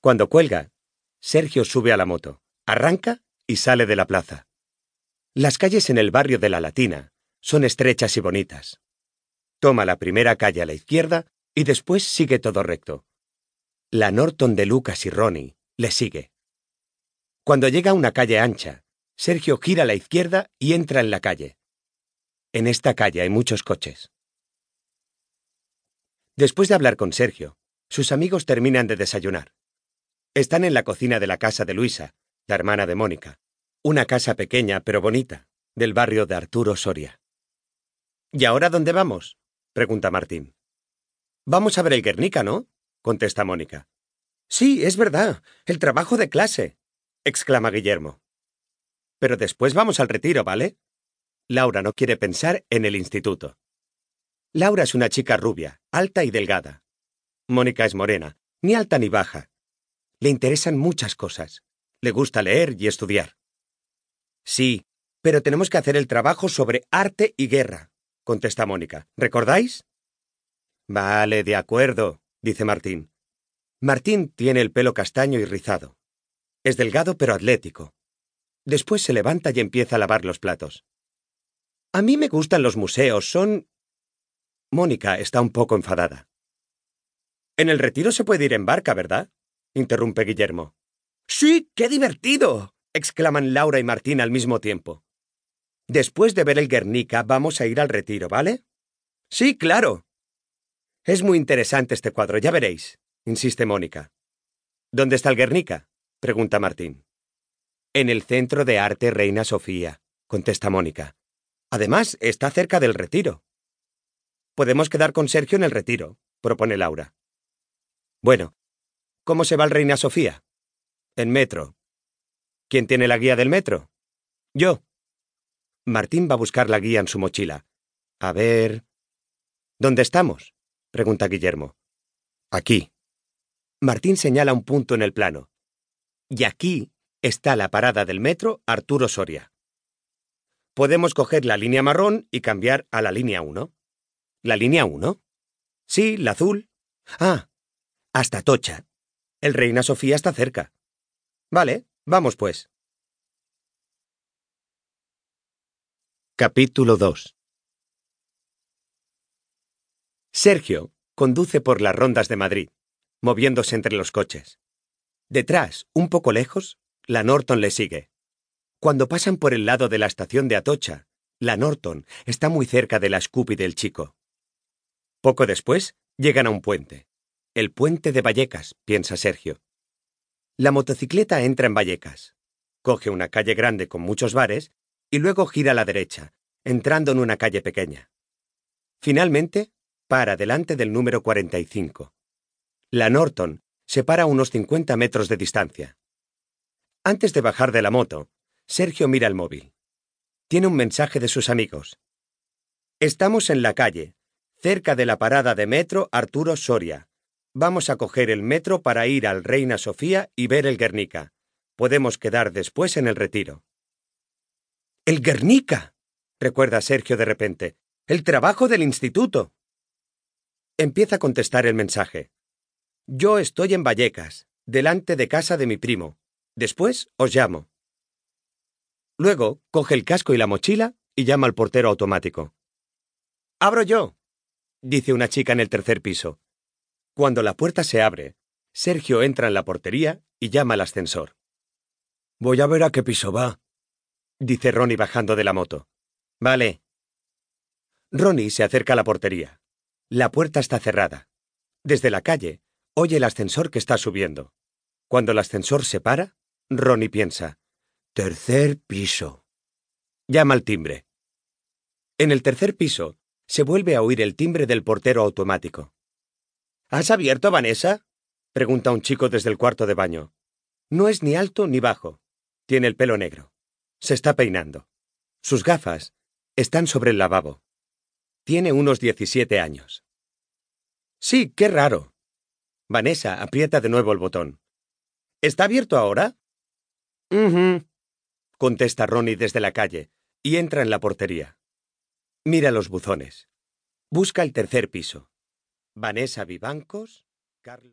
Cuando cuelga, Sergio sube a la moto, arranca y sale de la plaza. Las calles en el barrio de la Latina son estrechas y bonitas. Toma la primera calle a la izquierda y después sigue todo recto. La Norton de Lucas y Ronnie le sigue. Cuando llega a una calle ancha, Sergio gira a la izquierda y entra en la calle. En esta calle hay muchos coches. Después de hablar con Sergio, sus amigos terminan de desayunar. Están en la cocina de la casa de Luisa, la hermana de Mónica, una casa pequeña pero bonita, del barrio de Arturo Soria. ¿Y ahora dónde vamos? pregunta Martín. Vamos a ver el Guernica, ¿no? contesta Mónica. Sí, es verdad, el trabajo de clase, exclama Guillermo. Pero después vamos al retiro, ¿vale? Laura no quiere pensar en el instituto. Laura es una chica rubia, alta y delgada. Mónica es morena, ni alta ni baja. Le interesan muchas cosas. Le gusta leer y estudiar. Sí, pero tenemos que hacer el trabajo sobre arte y guerra, contesta Mónica. ¿Recordáis? Vale, de acuerdo, dice Martín. Martín tiene el pelo castaño y rizado. Es delgado pero atlético. Después se levanta y empieza a lavar los platos. A mí me gustan los museos, son Mónica está un poco enfadada. En el retiro se puede ir en barca, ¿verdad? interrumpe Guillermo. Sí, qué divertido. exclaman Laura y Martín al mismo tiempo. Después de ver el Guernica, vamos a ir al retiro, ¿vale? Sí, claro. Es muy interesante este cuadro, ya veréis, insiste Mónica. ¿Dónde está el Guernica? pregunta Martín. En el Centro de Arte Reina Sofía, contesta Mónica. Además, está cerca del retiro. Podemos quedar con Sergio en el retiro, propone Laura. Bueno, ¿cómo se va el Reina Sofía? En metro. ¿Quién tiene la guía del metro? Yo. Martín va a buscar la guía en su mochila. A ver. ¿Dónde estamos? pregunta Guillermo. Aquí. Martín señala un punto en el plano. Y aquí está la parada del metro Arturo Soria. Podemos coger la línea marrón y cambiar a la línea 1. ¿La línea 1? Sí, la azul. Ah, hasta Tocha. El Reina Sofía está cerca. Vale, vamos pues. Capítulo 2 Sergio conduce por las rondas de Madrid, moviéndose entre los coches. Detrás, un poco lejos, la Norton le sigue. Cuando pasan por el lado de la estación de Atocha, la Norton está muy cerca de la Scoopy del chico. Poco después, llegan a un puente. El puente de Vallecas, piensa Sergio. La motocicleta entra en Vallecas. Coge una calle grande con muchos bares y luego gira a la derecha, entrando en una calle pequeña. Finalmente, para delante del número 45. La Norton se para a unos 50 metros de distancia. Antes de bajar de la moto, Sergio mira el móvil. Tiene un mensaje de sus amigos. Estamos en la calle, cerca de la parada de metro Arturo Soria. Vamos a coger el metro para ir al Reina Sofía y ver el Guernica. Podemos quedar después en el retiro. ¡El Guernica! recuerda Sergio de repente. El trabajo del instituto. Empieza a contestar el mensaje. Yo estoy en Vallecas, delante de casa de mi primo. Después os llamo. Luego coge el casco y la mochila y llama al portero automático. Abro yo, dice una chica en el tercer piso. Cuando la puerta se abre, Sergio entra en la portería y llama al ascensor. Voy a ver a qué piso va, dice Ronnie bajando de la moto. Vale. Ronnie se acerca a la portería. La puerta está cerrada. Desde la calle, oye el ascensor que está subiendo. Cuando el ascensor se para, Ronnie piensa, tercer piso. Llama al timbre. En el tercer piso, se vuelve a oír el timbre del portero automático. ¿Has abierto, Vanessa? pregunta un chico desde el cuarto de baño. No es ni alto ni bajo. Tiene el pelo negro. Se está peinando. Sus gafas están sobre el lavabo. Tiene unos 17 años. Sí, qué raro. Vanessa aprieta de nuevo el botón. ¿Está abierto ahora? Mhm. contesta Ronnie desde la calle y entra en la portería. Mira los buzones. Busca el tercer piso. Vanessa Vivancos, Carlos.